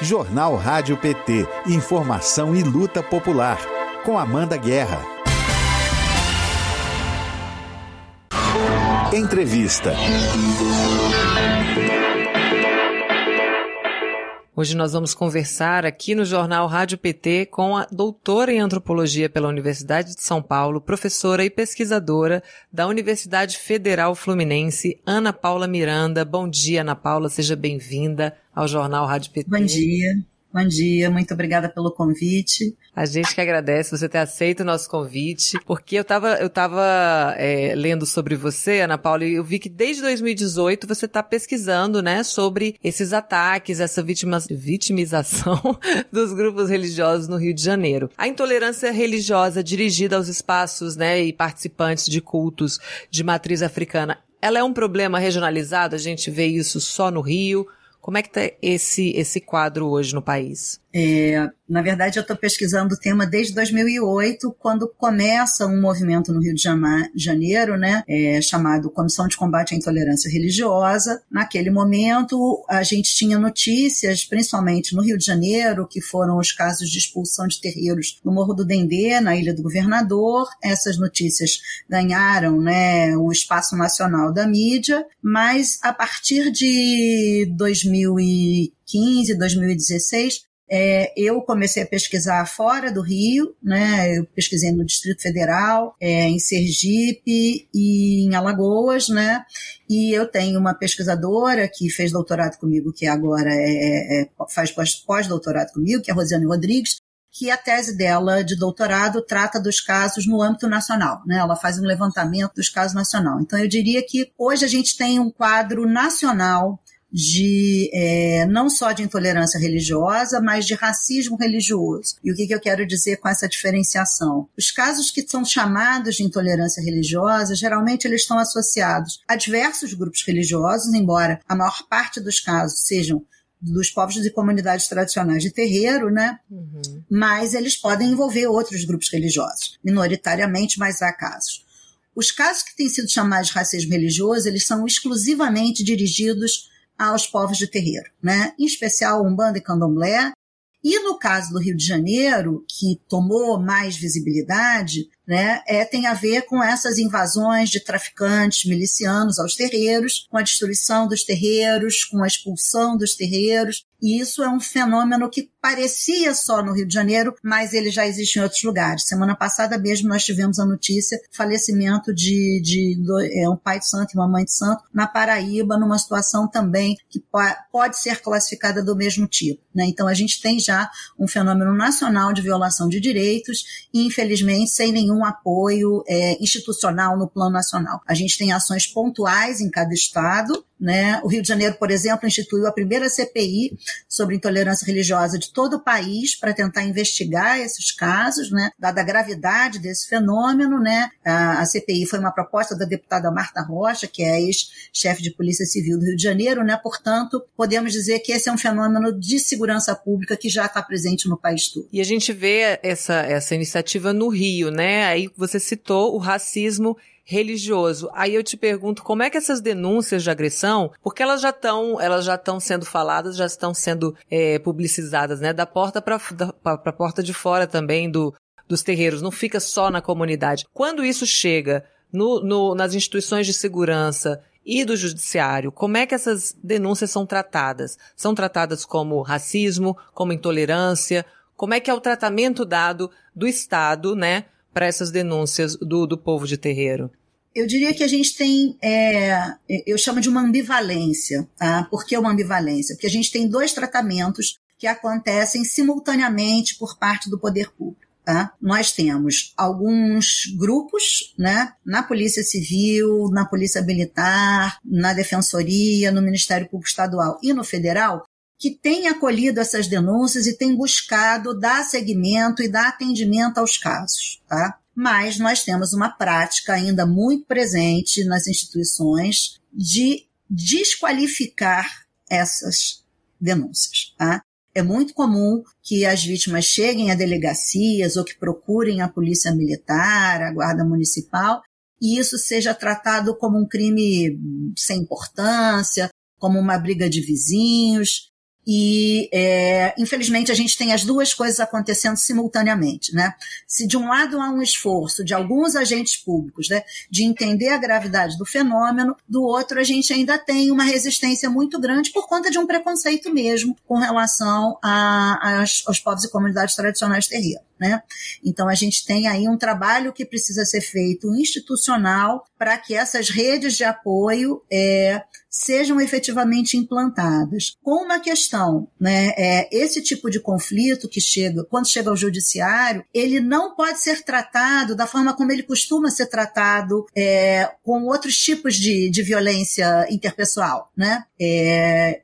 Jornal Rádio PT. Informação e luta popular. Com Amanda Guerra. Entrevista. Hoje nós vamos conversar aqui no Jornal Rádio PT com a doutora em antropologia pela Universidade de São Paulo, professora e pesquisadora da Universidade Federal Fluminense, Ana Paula Miranda. Bom dia, Ana Paula, seja bem-vinda ao Jornal Rádio PT. Bom dia. Bom dia, muito obrigada pelo convite. A gente que agradece você ter aceito o nosso convite, porque eu estava eu tava, é, lendo sobre você, Ana Paula, e eu vi que desde 2018 você está pesquisando, né, sobre esses ataques, essa vitima, vitimização dos grupos religiosos no Rio de Janeiro. A intolerância religiosa dirigida aos espaços, né, e participantes de cultos de matriz africana, ela é um problema regionalizado? A gente vê isso só no Rio? Como é que está esse, esse quadro hoje no país? É, na verdade, eu estou pesquisando o tema desde 2008, quando começa um movimento no Rio de Janeiro, né, é, chamado Comissão de Combate à Intolerância Religiosa. Naquele momento, a gente tinha notícias, principalmente no Rio de Janeiro, que foram os casos de expulsão de terreiros no Morro do Dendê, na Ilha do Governador. Essas notícias ganharam né, o espaço nacional da mídia, mas a partir de 2015, 2016, é, eu comecei a pesquisar fora do Rio, né? Eu pesquisei no Distrito Federal, é, em Sergipe e em Alagoas, né? E eu tenho uma pesquisadora que fez doutorado comigo, que agora é, é faz pós-doutorado comigo, que é a Rosiane Rodrigues, que a tese dela de doutorado trata dos casos no âmbito nacional, né? Ela faz um levantamento dos casos nacional. Então eu diria que hoje a gente tem um quadro nacional de é, não só de intolerância religiosa, mas de racismo religioso. E o que, que eu quero dizer com essa diferenciação? Os casos que são chamados de intolerância religiosa, geralmente eles estão associados a diversos grupos religiosos, embora a maior parte dos casos sejam dos povos e comunidades tradicionais de terreiro, né? Uhum. Mas eles podem envolver outros grupos religiosos, minoritariamente, mas há casos. Os casos que têm sido chamados de racismo religioso, eles são exclusivamente dirigidos aos povos de terreiro, né? em especial Umbanda e Candomblé. E no caso do Rio de Janeiro, que tomou mais visibilidade, né, é, tem a ver com essas invasões de traficantes milicianos aos terreiros, com a destruição dos terreiros, com a expulsão dos terreiros. E isso é um fenômeno que parecia só no Rio de Janeiro, mas ele já existe em outros lugares. Semana passada mesmo nós tivemos a notícia falecimento de, de, de é, um pai de santo e uma mãe de santo na Paraíba, numa situação também que pode ser classificada do mesmo tipo. Né? Então a gente tem já um fenômeno nacional de violação de direitos e, infelizmente, sem nenhum um apoio é, institucional no plano nacional. A gente tem ações pontuais em cada estado, né? O Rio de Janeiro, por exemplo, instituiu a primeira CPI sobre intolerância religiosa de todo o país para tentar investigar esses casos, né? dada a gravidade desse fenômeno. Né? A, a CPI foi uma proposta da deputada Marta Rocha, que é ex-chefe de Polícia Civil do Rio de Janeiro. Né? Portanto, podemos dizer que esse é um fenômeno de segurança pública que já está presente no país todo. E a gente vê essa, essa iniciativa no Rio, né? Aí você citou o racismo religioso. Aí eu te pergunto como é que essas denúncias de agressão, porque elas já estão, elas já estão sendo faladas, já estão sendo é, publicizadas, né, da porta para a porta de fora também do, dos terreiros. Não fica só na comunidade. Quando isso chega no, no, nas instituições de segurança e do judiciário, como é que essas denúncias são tratadas? São tratadas como racismo, como intolerância? Como é que é o tratamento dado do Estado, né, para essas denúncias do, do povo de terreiro? Eu diria que a gente tem, é, eu chamo de uma ambivalência, tá? Por que uma ambivalência? Porque a gente tem dois tratamentos que acontecem simultaneamente por parte do poder público. Tá? Nós temos alguns grupos né, na Polícia Civil, na Polícia Militar, na Defensoria, no Ministério Público Estadual e no Federal que têm acolhido essas denúncias e têm buscado dar seguimento e dar atendimento aos casos. Tá? Mas nós temos uma prática ainda muito presente nas instituições de desqualificar essas denúncias. Tá? É muito comum que as vítimas cheguem a delegacias ou que procurem a polícia militar, a guarda municipal, e isso seja tratado como um crime sem importância, como uma briga de vizinhos. E, é, infelizmente, a gente tem as duas coisas acontecendo simultaneamente, né? Se de um lado há um esforço de alguns agentes públicos, né, de entender a gravidade do fenômeno, do outro a gente ainda tem uma resistência muito grande por conta de um preconceito mesmo com relação a, a, aos povos e comunidades tradicionais terrenos. Né? Então a gente tem aí um trabalho que precisa ser feito institucional para que essas redes de apoio é, sejam efetivamente implantadas. Com uma questão, né, é, esse tipo de conflito que chega, quando chega ao judiciário, ele não pode ser tratado da forma como ele costuma ser tratado é, com outros tipos de, de violência interpessoal, né? É,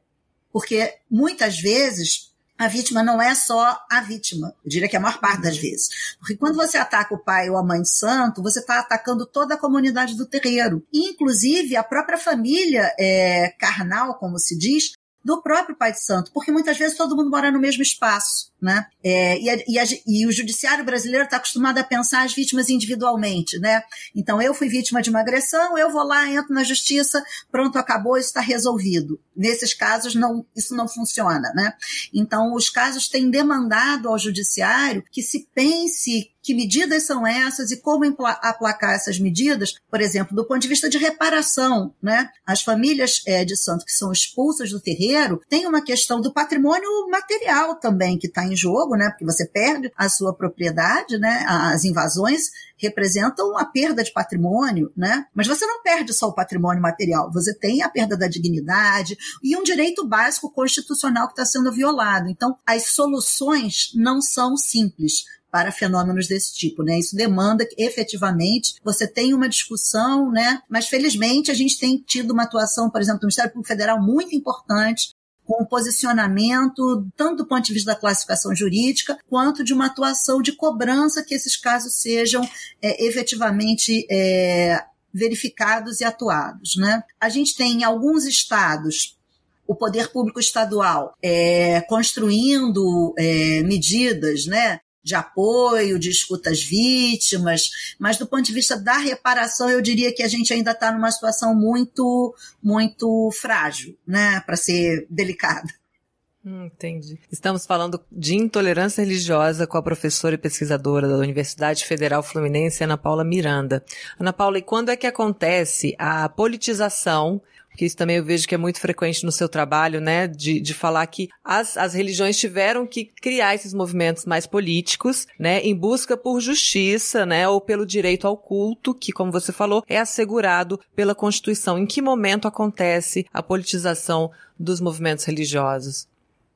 porque muitas vezes a vítima não é só a vítima. Eu diria que é a maior parte das vezes. Porque quando você ataca o pai ou a mãe santo, você está atacando toda a comunidade do terreiro. Inclusive, a própria família é, carnal, como se diz, do próprio pai de santo. Porque muitas vezes todo mundo mora no mesmo espaço né? É, e, a, e, a, e, o judiciário brasileiro está acostumado a pensar as vítimas individualmente, né? Então, eu fui vítima de uma agressão, eu vou lá, entro na justiça, pronto, acabou, está resolvido. Nesses casos, não, isso não funciona, né? Então, os casos têm demandado ao judiciário que se pense que medidas são essas e como aplacar essas medidas, por exemplo, do ponto de vista de reparação, né? As famílias é, de santo que são expulsas do terreiro têm uma questão do patrimônio material também que está em jogo, né? Porque você perde a sua propriedade, né? As invasões representam a perda de patrimônio, né? Mas você não perde só o patrimônio material, você tem a perda da dignidade e um direito básico constitucional que está sendo violado. Então, as soluções não são simples para fenômenos desse tipo, né? Isso demanda que efetivamente você tenha uma discussão, né? Mas felizmente a gente tem tido uma atuação, por exemplo, do Ministério Público Federal muito importante com um posicionamento, tanto do ponto de vista da classificação jurídica, quanto de uma atuação de cobrança que esses casos sejam é, efetivamente é, verificados e atuados. Né? A gente tem em alguns estados o poder público estadual é, construindo é, medidas né, de apoio, de escuta às vítimas, mas do ponto de vista da reparação, eu diria que a gente ainda está numa situação muito, muito frágil, né, para ser delicada. Hum, entendi. Estamos falando de intolerância religiosa com a professora e pesquisadora da Universidade Federal Fluminense, Ana Paula Miranda. Ana Paula, e quando é que acontece a politização que isso também eu vejo que é muito frequente no seu trabalho, né, de, de falar que as, as religiões tiveram que criar esses movimentos mais políticos, né, em busca por justiça, né, ou pelo direito ao culto, que, como você falou, é assegurado pela Constituição. Em que momento acontece a politização dos movimentos religiosos?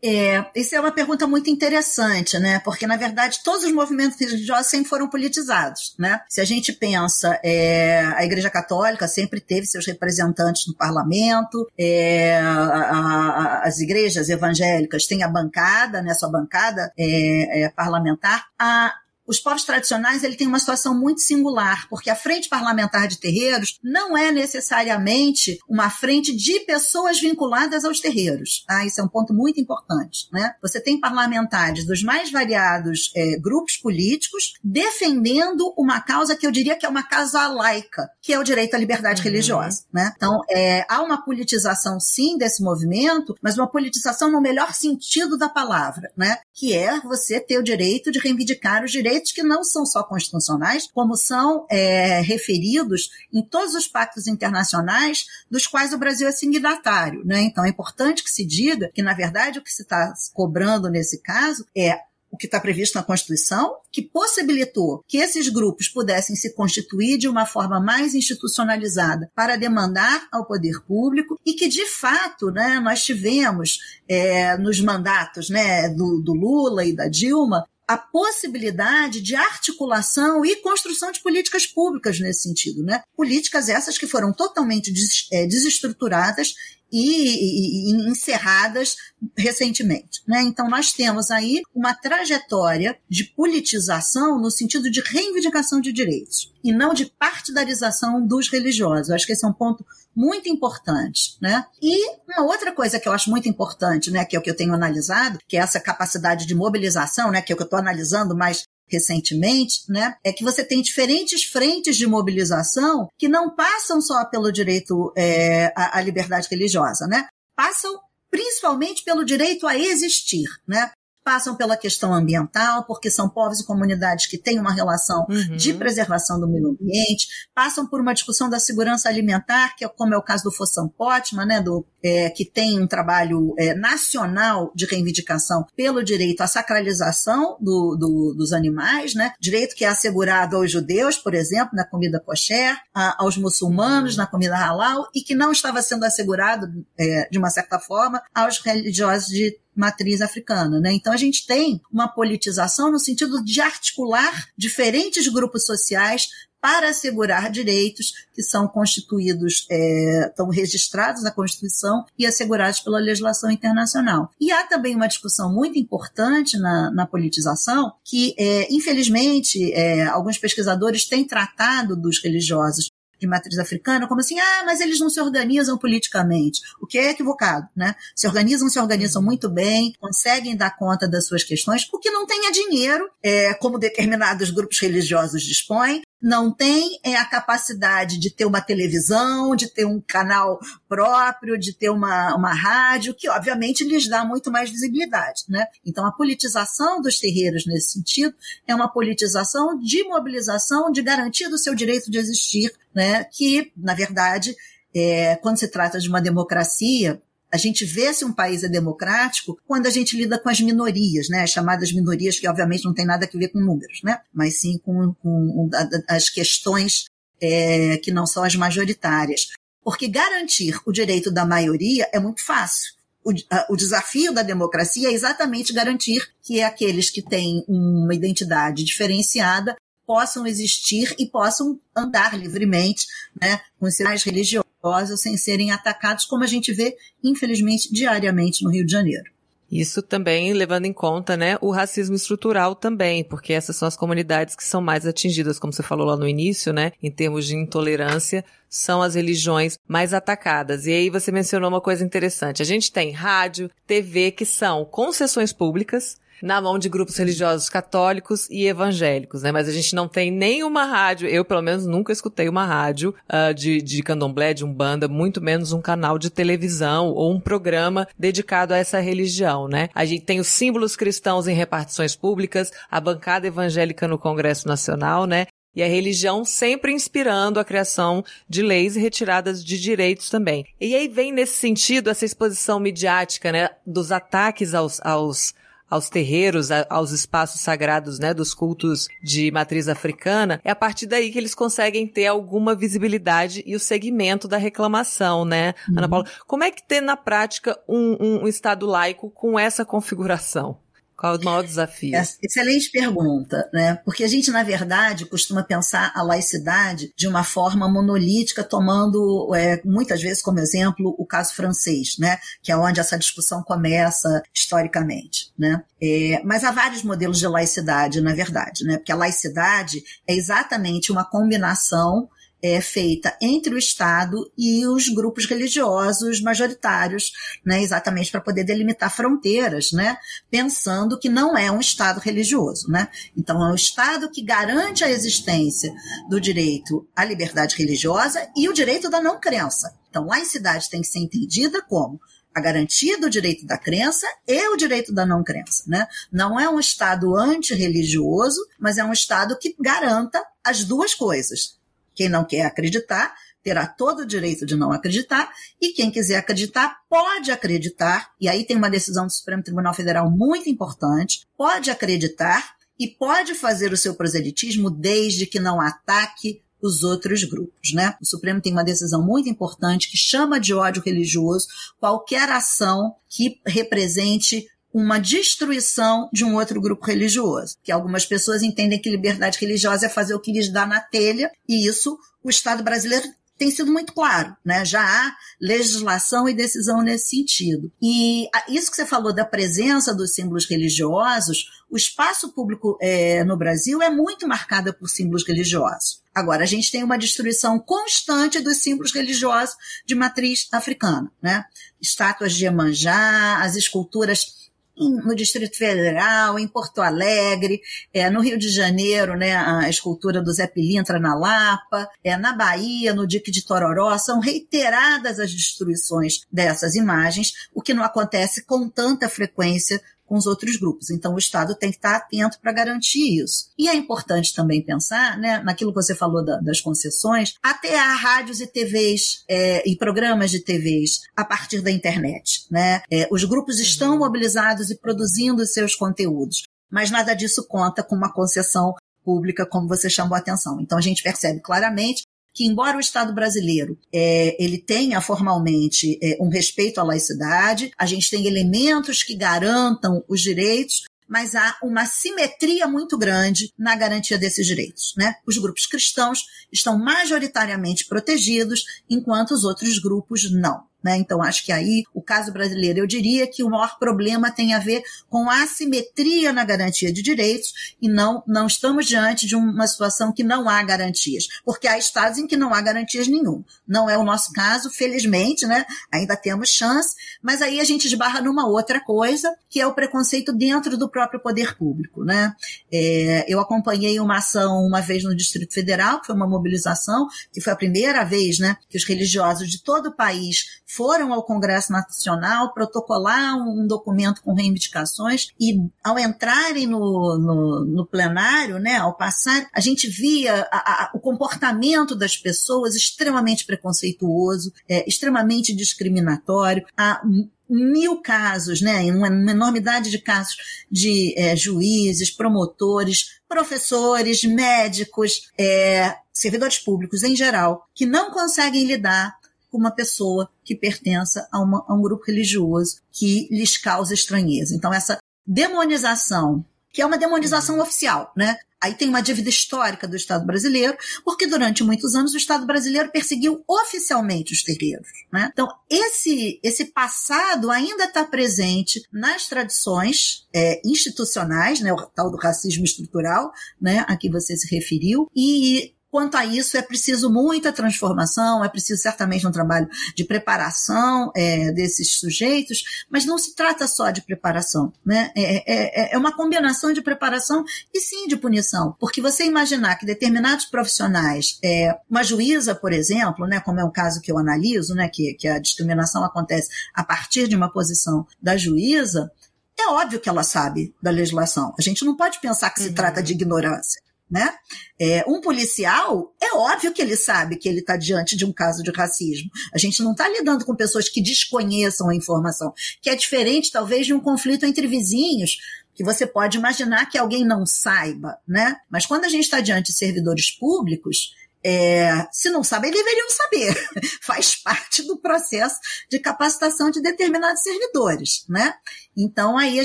É, isso é uma pergunta muito interessante, né? Porque, na verdade, todos os movimentos religiosos sempre foram politizados, né? Se a gente pensa, é, a Igreja Católica sempre teve seus representantes no parlamento, é, a, a, as igrejas evangélicas têm a bancada, né? Sua bancada é, é parlamentar. A, os povos tradicionais ele tem uma situação muito singular, porque a frente parlamentar de terreiros não é necessariamente uma frente de pessoas vinculadas aos terreiros. Tá? Isso é um ponto muito importante. Né? Você tem parlamentares dos mais variados é, grupos políticos defendendo uma causa que eu diria que é uma causa laica, que é o direito à liberdade uhum. religiosa. Né? Então, é, há uma politização, sim, desse movimento, mas uma politização no melhor sentido da palavra, né? que é você ter o direito de reivindicar os direitos direitos que não são só constitucionais, como são é, referidos em todos os pactos internacionais dos quais o Brasil é signatário. Né? Então é importante que se diga que, na verdade, o que se está cobrando nesse caso é o que está previsto na Constituição, que possibilitou que esses grupos pudessem se constituir de uma forma mais institucionalizada para demandar ao poder público e que, de fato, né, nós tivemos é, nos mandatos né, do, do Lula e da Dilma a possibilidade de articulação e construção de políticas públicas nesse sentido, né? Políticas essas que foram totalmente é, desestruturadas e, e, e, encerradas recentemente. Né? Então, nós temos aí uma trajetória de politização no sentido de reivindicação de direitos e não de partidarização dos religiosos. Eu acho que esse é um ponto muito importante, né? E uma outra coisa que eu acho muito importante, né, que é o que eu tenho analisado, que é essa capacidade de mobilização, né, que é o que eu estou analisando mais recentemente, né, é que você tem diferentes frentes de mobilização que não passam só pelo direito é, à, à liberdade religiosa, né? Passam principalmente pelo direito a existir, né? Passam pela questão ambiental, porque são povos e comunidades que têm uma relação uhum. de preservação do meio ambiente, passam por uma discussão da segurança alimentar, que é como é o caso do Fossão Potman, né, do, é, que tem um trabalho é, nacional de reivindicação pelo direito à sacralização do, do, dos animais, né, direito que é assegurado aos judeus, por exemplo, na comida kosher, a, aos muçulmanos uhum. na comida halal, e que não estava sendo assegurado, é, de uma certa forma, aos religiosos de matriz africana. Né? Então a gente tem uma politização no sentido de articular diferentes grupos sociais para assegurar direitos que são constituídos, é, estão registrados na Constituição e assegurados pela legislação internacional. E há também uma discussão muito importante na, na politização que, é, infelizmente, é, alguns pesquisadores têm tratado dos religiosos de matriz africana, como assim, ah, mas eles não se organizam politicamente, o que é equivocado, né? Se organizam, se organizam muito bem, conseguem dar conta das suas questões, porque não tenha dinheiro, é, como determinados grupos religiosos dispõem, não tem é, a capacidade de ter uma televisão, de ter um canal próprio, de ter uma, uma rádio, que obviamente lhes dá muito mais visibilidade. Né? Então, a politização dos terreiros nesse sentido é uma politização de mobilização, de garantia do seu direito de existir, né? que, na verdade, é, quando se trata de uma democracia, a gente vê se um país é democrático quando a gente lida com as minorias, né? As chamadas minorias, que obviamente não tem nada a ver com números, né? Mas sim com, com as questões é, que não são as majoritárias. Porque garantir o direito da maioria é muito fácil. O, o, desafio da democracia é exatamente garantir que aqueles que têm uma identidade diferenciada possam existir e possam andar livremente, né, com sinais religiosos sem serem atacados, como a gente vê, infelizmente, diariamente no Rio de Janeiro. Isso também levando em conta, né, o racismo estrutural também, porque essas são as comunidades que são mais atingidas, como você falou lá no início, né, em termos de intolerância, são as religiões mais atacadas. E aí você mencionou uma coisa interessante. A gente tem rádio, TV, que são concessões públicas, na mão de grupos religiosos católicos e evangélicos, né? Mas a gente não tem nenhuma rádio, eu pelo menos nunca escutei uma rádio uh, de, de candomblé, de umbanda, muito menos um canal de televisão ou um programa dedicado a essa religião, né? A gente tem os símbolos cristãos em repartições públicas, a bancada evangélica no Congresso Nacional, né? e a religião sempre inspirando a criação de leis e retiradas de direitos também. E aí vem nesse sentido essa exposição midiática, né, dos ataques aos, aos aos terreiros, aos espaços sagrados, né, dos cultos de matriz africana, é a partir daí que eles conseguem ter alguma visibilidade e o segmento da reclamação, né, uhum. Ana Paula? Como é que tem na prática um, um, um Estado laico com essa configuração? Qual é o maior desafio? É, excelente pergunta, né? Porque a gente, na verdade, costuma pensar a laicidade de uma forma monolítica, tomando é, muitas vezes como exemplo o caso francês, né? Que é onde essa discussão começa historicamente, né? É, mas há vários modelos de laicidade, na verdade, né? Porque a laicidade é exatamente uma combinação é feita entre o Estado e os grupos religiosos majoritários, né, exatamente para poder delimitar fronteiras, né, pensando que não é um Estado religioso, né. Então é um Estado que garante a existência do direito à liberdade religiosa e o direito da não crença. Então laicidade tem que ser entendida como a garantia do direito da crença e o direito da não crença, né? Não é um Estado antirreligioso, mas é um Estado que garanta as duas coisas, quem não quer acreditar terá todo o direito de não acreditar, e quem quiser acreditar pode acreditar, e aí tem uma decisão do Supremo Tribunal Federal muito importante, pode acreditar e pode fazer o seu proselitismo desde que não ataque os outros grupos, né? O Supremo tem uma decisão muito importante que chama de ódio religioso qualquer ação que represente uma destruição de um outro grupo religioso. Que algumas pessoas entendem que liberdade religiosa é fazer o que lhes dá na telha, e isso o Estado brasileiro tem sido muito claro, né? Já há legislação e decisão nesse sentido. E isso que você falou da presença dos símbolos religiosos, o espaço público é, no Brasil é muito marcado por símbolos religiosos. Agora, a gente tem uma destruição constante dos símbolos religiosos de matriz africana, né? Estátuas de Iemanjá, as esculturas no Distrito Federal, em Porto Alegre, é, no Rio de Janeiro, né, a escultura do Zé Pilintra na Lapa, é, na Bahia, no Dique de Tororó, são reiteradas as destruições dessas imagens, o que não acontece com tanta frequência com os outros grupos. Então, o Estado tem que estar atento para garantir isso. E é importante também pensar, né, naquilo que você falou da, das concessões, até há rádios e TVs é, e programas de TVs a partir da internet. Né? É, os grupos estão uhum. mobilizados e produzindo seus conteúdos, mas nada disso conta com uma concessão pública, como você chamou a atenção. Então, a gente percebe claramente que embora o Estado brasileiro é, ele tenha formalmente é, um respeito à laicidade, a gente tem elementos que garantam os direitos, mas há uma simetria muito grande na garantia desses direitos. Né? Os grupos cristãos estão majoritariamente protegidos, enquanto os outros grupos não. Né? Então, acho que aí o caso brasileiro, eu diria que o maior problema tem a ver com a assimetria na garantia de direitos e não, não estamos diante de uma situação que não há garantias, porque há estados em que não há garantias nenhum. Não é o nosso caso, felizmente, né? ainda temos chance, mas aí a gente esbarra numa outra coisa, que é o preconceito dentro do próprio poder público. Né? É, eu acompanhei uma ação uma vez no Distrito Federal, que foi uma mobilização, que foi a primeira vez né, que os religiosos de todo o país foram ao Congresso Nacional protocolar um documento com reivindicações e ao entrarem no, no, no plenário, né, ao passar, a gente via a, a, o comportamento das pessoas extremamente preconceituoso, é, extremamente discriminatório, a mil casos, né, uma enormidade de casos de é, juízes, promotores, professores, médicos, é, servidores públicos em geral, que não conseguem lidar com uma pessoa que pertença a, uma, a um grupo religioso que lhes causa estranheza. Então, essa demonização, que é uma demonização uhum. oficial, né? Aí tem uma dívida histórica do Estado brasileiro, porque durante muitos anos o Estado brasileiro perseguiu oficialmente os terreiros. Né? Então, esse, esse passado ainda está presente nas tradições é, institucionais, né, o tal do racismo estrutural, né, a que você se referiu, e Quanto a isso, é preciso muita transformação, é preciso certamente um trabalho de preparação é, desses sujeitos, mas não se trata só de preparação, né? É, é, é, é, uma combinação de preparação e sim de punição, porque você imaginar que determinados profissionais, é, uma juíza, por exemplo, né, como é o caso que eu analiso, né, que, que a discriminação acontece a partir de uma posição da juíza, é óbvio que ela sabe da legislação. A gente não pode pensar que se uhum. trata de ignorância né? É, um policial, é óbvio que ele sabe que ele está diante de um caso de racismo. A gente não está lidando com pessoas que desconheçam a informação, que é diferente, talvez, de um conflito entre vizinhos, que você pode imaginar que alguém não saiba, né? Mas quando a gente está diante de servidores públicos, é, se não sabem, deveriam saber. Faz parte do processo de capacitação de determinados servidores, né? Então aí a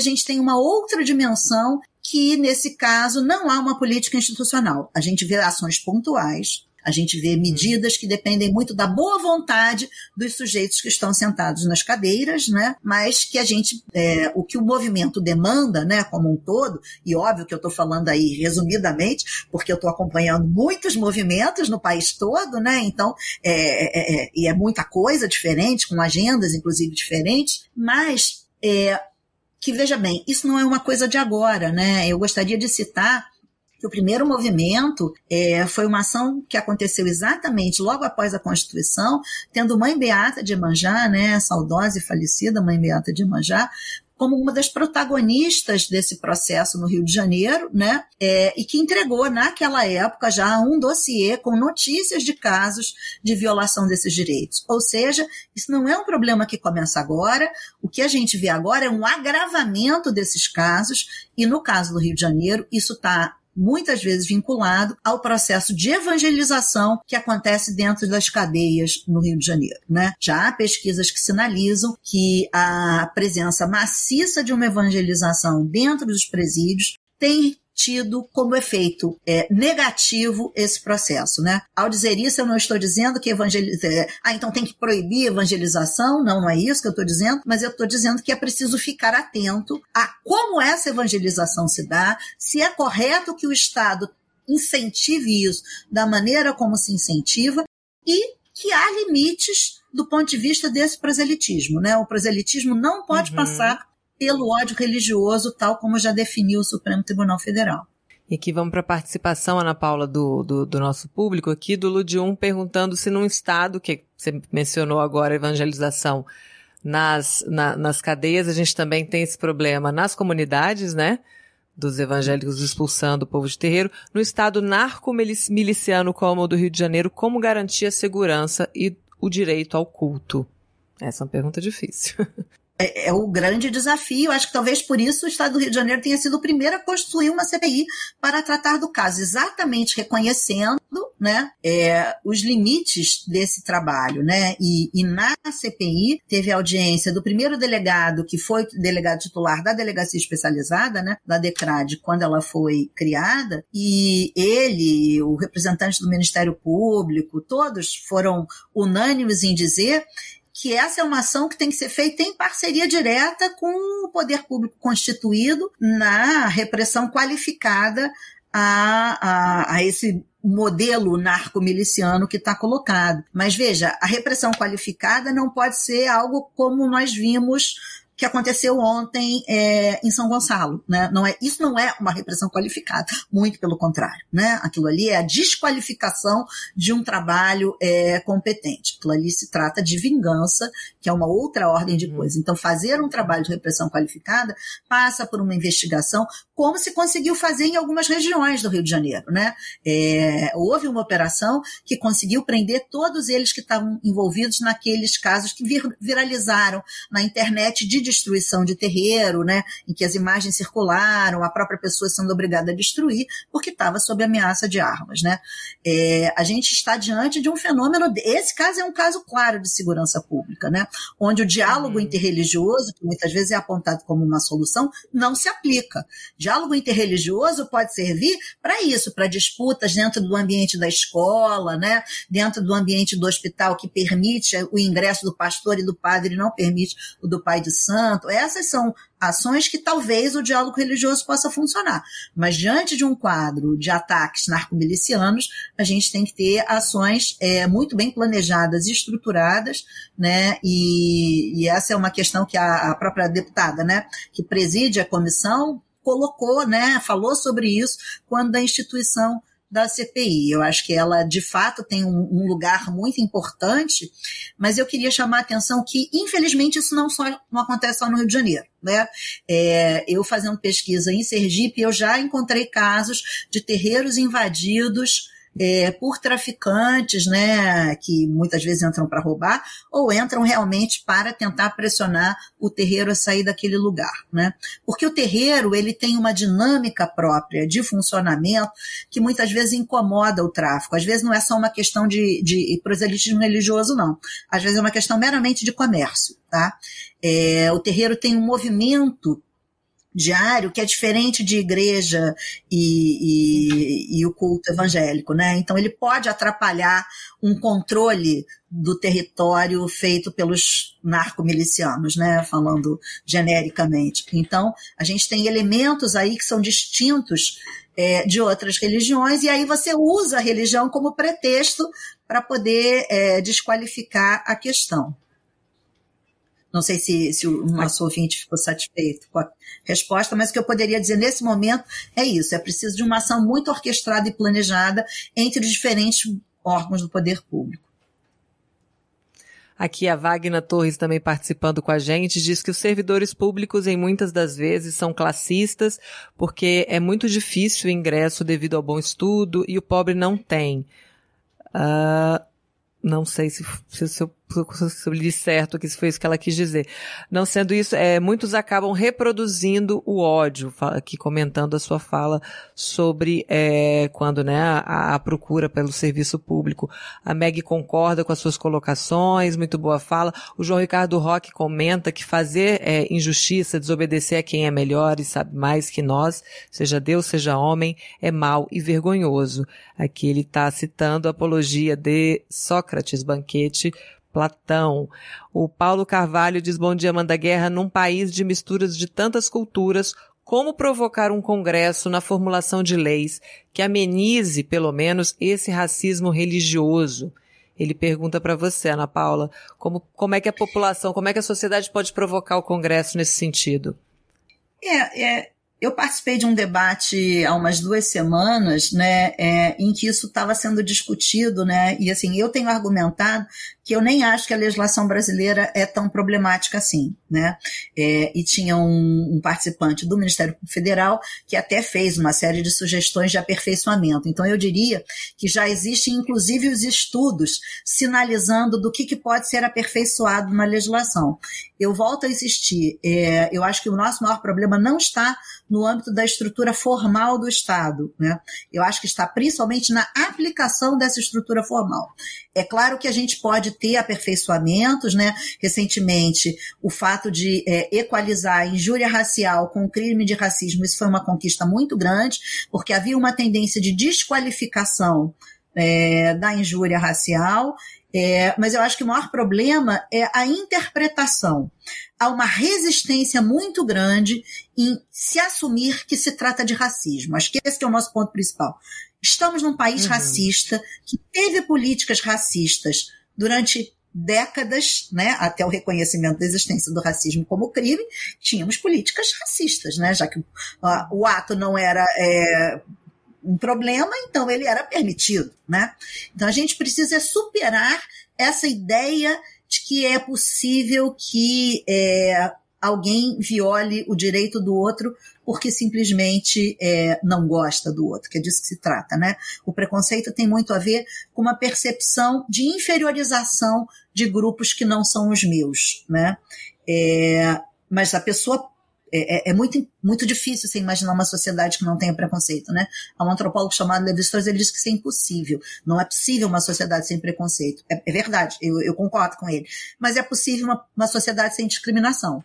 gente tem uma outra dimensão que, nesse caso, não há uma política institucional. A gente vê ações pontuais, a gente vê medidas que dependem muito da boa vontade dos sujeitos que estão sentados nas cadeiras, né? Mas que a gente, é, o que o movimento demanda, né, como um todo, e óbvio que eu estou falando aí resumidamente, porque eu estou acompanhando muitos movimentos no país todo, né? Então, é, é, é, e é muita coisa diferente, com agendas, inclusive, diferentes, mas é, que, veja bem, isso não é uma coisa de agora, né? Eu gostaria de citar que o primeiro movimento é, foi uma ação que aconteceu exatamente logo após a Constituição, tendo Mãe Beata de Manjá, né, saudosa e falecida Mãe Beata de Manjá, como uma das protagonistas desse processo no Rio de Janeiro, né? É, e que entregou naquela época já um dossiê com notícias de casos de violação desses direitos. Ou seja, isso não é um problema que começa agora. O que a gente vê agora é um agravamento desses casos e no caso do Rio de Janeiro isso está muitas vezes vinculado ao processo de evangelização que acontece dentro das cadeias no Rio de Janeiro. Né? Já há pesquisas que sinalizam que a presença maciça de uma evangelização dentro dos presídios tem tido como efeito é, negativo esse processo, né? Ao dizer isso, eu não estou dizendo que evangeliza... É, ah, então tem que proibir evangelização, não, não é isso que eu estou dizendo, mas eu estou dizendo que é preciso ficar atento a como essa evangelização se dá, se é correto que o Estado incentive isso da maneira como se incentiva e que há limites do ponto de vista desse proselitismo, né? O proselitismo não pode uhum. passar pelo ódio religioso, tal como já definiu o Supremo Tribunal Federal. E aqui vamos para a participação, Ana Paula, do, do, do, nosso público aqui, do Ludium, perguntando se num estado, que você mencionou agora, evangelização nas, na, nas cadeias, a gente também tem esse problema nas comunidades, né? Dos evangélicos expulsando o povo de terreiro. No estado narco-miliciano como o do Rio de Janeiro, como garantir a segurança e o direito ao culto? Essa é uma pergunta difícil. é, é, o grande desafio. Acho que talvez por isso o Estado do Rio de Janeiro tenha sido o primeiro a construir uma CPI para tratar do caso, exatamente reconhecendo né, é, os limites desse trabalho. Né? E, e, na CPI teve audiência do primeiro delegado, que foi delegado titular da delegacia especializada, né, da DECRAD, quando ela foi criada, e ele, o representante do Ministério Público, todos foram unânimes em dizer que essa é uma ação que tem que ser feita em parceria direta com o poder público constituído na repressão qualificada a, a, a esse modelo narco-miliciano que está colocado. Mas veja, a repressão qualificada não pode ser algo como nós vimos que aconteceu ontem é, em São Gonçalo, né? Não é, isso não é uma repressão qualificada, muito pelo contrário, né? Aquilo ali é a desqualificação de um trabalho é, competente. Aquilo ali se trata de vingança, que é uma outra ordem de uhum. coisas. Então, fazer um trabalho de repressão qualificada passa por uma investigação, como se conseguiu fazer em algumas regiões do Rio de Janeiro, né? É, houve uma operação que conseguiu prender todos eles que estavam envolvidos naqueles casos que vir, viralizaram na internet de destruição de terreiro, né, em que as imagens circularam, a própria pessoa sendo obrigada a destruir, porque estava sob ameaça de armas. Né. É, a gente está diante de um fenômeno, esse caso é um caso claro de segurança pública, né, onde o diálogo uhum. interreligioso, que muitas vezes é apontado como uma solução, não se aplica. Diálogo interreligioso pode servir para isso, para disputas dentro do ambiente da escola, né, dentro do ambiente do hospital que permite o ingresso do pastor e do padre, não permite o do pai de santo. Essas são ações que talvez o diálogo religioso possa funcionar. Mas diante de um quadro de ataques narcomilicianos, a gente tem que ter ações é, muito bem planejadas e estruturadas, né? E, e, essa é uma questão que a, a própria deputada, né, que preside a comissão, colocou, né, falou sobre isso quando a instituição da CPI. Eu acho que ela, de fato, tem um, um, lugar muito importante, mas eu queria chamar a atenção que, infelizmente, isso não, só, não acontece só no Rio de Janeiro. Né? É, eu fazendo pesquisa em Sergipe, eu já encontrei casos de terreiros invadidos é, por traficantes, né, que muitas vezes entram para roubar, ou entram realmente para tentar pressionar o terreiro a sair daquele lugar, né? Porque o terreiro, ele tem uma dinâmica própria de funcionamento que muitas vezes incomoda o tráfico. Às vezes não é só uma questão de, de proselitismo religioso, não. Às vezes é uma questão meramente de comércio, tá? É, o terreiro tem um movimento diário que é diferente de igreja e, e, e, o culto evangélico, né? Então ele pode atrapalhar um controle do território feito pelos narcomilicianos, né? Falando genericamente. Então a gente tem elementos aí que são distintos é, de outras religiões e aí você usa a religião como pretexto para poder é, desqualificar a questão. Não sei se, se o nosso ouvinte ficou satisfeito com a resposta, mas o que eu poderia dizer nesse momento é isso: é preciso de uma ação muito orquestrada e planejada entre os diferentes órgãos do poder público. Aqui a Wagner Torres também participando com a gente, diz que os servidores públicos em muitas das vezes são classistas porque é muito difícil o ingresso devido ao bom estudo e o pobre não tem. Uh, não sei se, se, se eu li certo que foi isso que ela quis dizer. Não sendo isso, é, muitos acabam reproduzindo o ódio, aqui comentando a sua fala sobre é, quando né, a, a, procura pelo serviço público. A Meg concorda com as suas colocações, muito boa fala. O João Ricardo Roque comenta que fazer é, injustiça, desobedecer a quem é melhor e sabe mais que nós, seja Deus, seja homem, é mal e vergonhoso. Aqui ele está citando a apologia de Sócrates, banquete Platão. O Paulo Carvalho diz bom dia, manda guerra num país de misturas de tantas culturas, como provocar um congresso na formulação de leis que amenize, pelo menos, esse racismo religioso? Ele pergunta para você, Ana Paula, como, como é que a população, como é que a sociedade pode provocar o congresso nesse sentido? É, é, eu participei de um debate há umas duas semanas, né, é, em que isso estava sendo discutido, né, e assim, eu tenho argumentado que eu nem acho que a legislação brasileira é tão problemática assim, né? É, e tinha um, um, participante do Ministério Federal que até fez uma série de sugestões de aperfeiçoamento. Então eu diria que já existem inclusive os estudos sinalizando do que, que pode ser aperfeiçoado na legislação. Eu volto a insistir, é, eu acho que o nosso maior problema não está no âmbito da estrutura formal do Estado, né? Eu acho que está principalmente na aplicação dessa estrutura formal. É claro que a gente pode ter aperfeiçoamentos, né? Recentemente, o fato de é, equalizar a injúria racial com o crime de racismo, isso foi uma conquista muito grande, porque havia uma tendência de desqualificação é, da injúria racial, é, mas eu acho que o maior problema é a interpretação. Há uma resistência muito grande em se assumir que se trata de racismo. Acho que esse é o nosso ponto principal. Estamos num país uhum. racista que teve políticas racistas durante décadas, né, até o reconhecimento da existência do racismo como crime, tínhamos políticas racistas, né, já que uh, o ato não era é, um problema, então ele era permitido, né? Então a gente precisa superar essa ideia de que é possível que é, alguém viole o direito do outro porque simplesmente é, não gosta do outro, que é disso que se trata, né? O preconceito tem muito a ver com uma percepção de inferiorização de grupos que não são os meus, né? É, mas a pessoa é, é, é, muito, muito difícil você imaginar uma sociedade que não tenha preconceito, né? Há um antropólogo chamado Levi Strauss, ele diz que isso é impossível. Não é possível uma sociedade sem preconceito. É, é verdade, eu, eu, concordo com ele. Mas é possível uma, uma sociedade sem discriminação.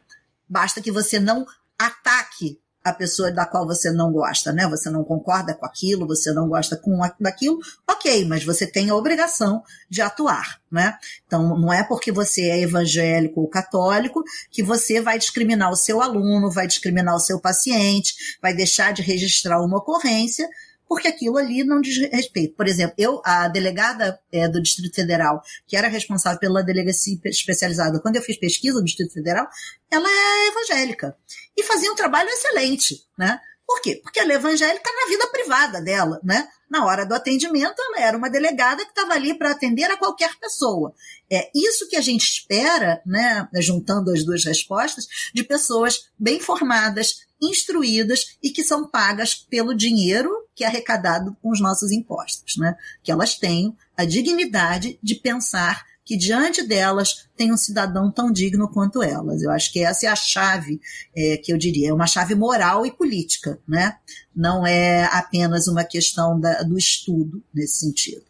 Basta que você não ataque a pessoa da qual você não gosta, né? Você não concorda com aquilo, você não gosta com daquilo, ok, mas você tem a obrigação de atuar, né? Então, não é porque você é evangélico ou católico que você vai discriminar o seu aluno, vai discriminar o seu paciente, vai deixar de registrar uma ocorrência porque aquilo ali não diz respeito. Por exemplo, eu, a delegada é, do Distrito Federal, que era responsável pela delegacia especializada, quando eu fiz pesquisa no Distrito Federal, ela é evangélica. E fazia um trabalho excelente, né? Por quê? Porque ela é evangélica na vida privada dela, né? Na hora do atendimento, ela era uma delegada que estava ali para atender a qualquer pessoa. É isso que a gente espera, né, juntando as duas respostas, de pessoas bem formadas, instruídas e que são pagas pelo dinheiro que é arrecadado com os nossos impostos, né? Que elas tenham a dignidade de pensar que diante delas tem um cidadão tão digno quanto elas. Eu acho que essa é a chave é, que eu diria, é uma chave moral e política, né? Não é apenas uma questão da, do estudo nesse sentido.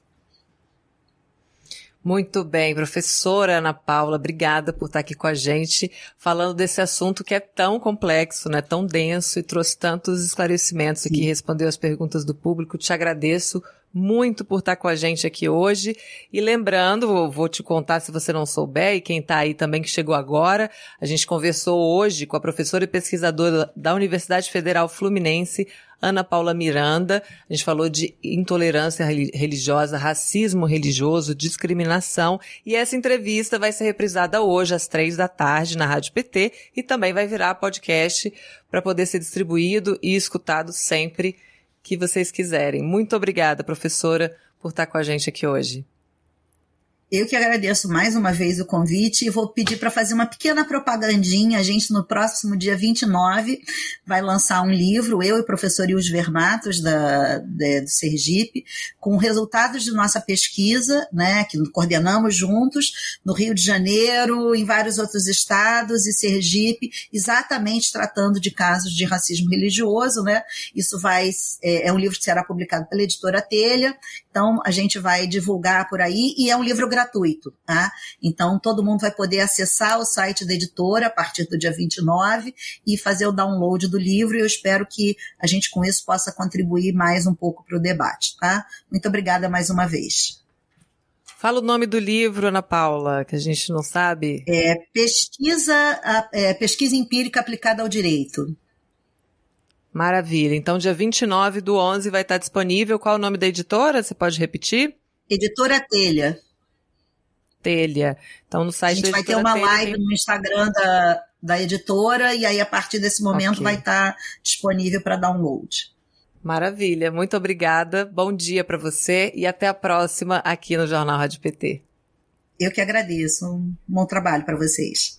Muito bem, professora Ana Paula, obrigada por estar aqui com a gente, falando desse assunto que é tão complexo, né, tão denso e trouxe tantos esclarecimentos aqui, respondeu as perguntas do público. Te agradeço muito por estar com a gente aqui hoje. E lembrando, vou te contar se você não souber, e quem está aí também que chegou agora, a gente conversou hoje com a professora e pesquisadora da Universidade Federal Fluminense, Ana Paula Miranda. A gente falou de intolerância religiosa, racismo religioso, discriminação. E essa entrevista vai ser reprisada hoje às três da tarde na Rádio PT e também vai virar podcast para poder ser distribuído e escutado sempre que vocês quiserem. Muito obrigada, professora, por estar com a gente aqui hoje. Eu que agradeço mais uma vez o convite e vou pedir para fazer uma pequena propagandinha. A gente, no próximo dia 29, vai lançar um livro, eu e o professor Ius Vermatos, da, da, do Sergipe, com resultados de nossa pesquisa, né, que coordenamos juntos no Rio de Janeiro, em vários outros estados e Sergipe, exatamente tratando de casos de racismo religioso. Né? Isso vai é, é um livro que será publicado pela editora Telha, então a gente vai divulgar por aí e é um livro gratuito, tá? Então todo mundo vai poder acessar o site da editora a partir do dia 29 e fazer o download do livro e eu espero que a gente com isso possa contribuir mais um pouco para o debate, tá? Muito obrigada mais uma vez. Fala o nome do livro, Ana Paula, que a gente não sabe. É Pesquisa, é, pesquisa Empírica Aplicada ao Direito. Maravilha. Então, dia 29 do 11 vai estar disponível. Qual é o nome da editora? Você pode repetir? Editora Telha telha. Então, no site A gente vai ter uma telha, live tem... no Instagram da, da editora, e aí a partir desse momento okay. vai estar disponível para download. Maravilha, muito obrigada. Bom dia para você e até a próxima aqui no Jornal Rádio PT. Eu que agradeço. Um bom trabalho para vocês.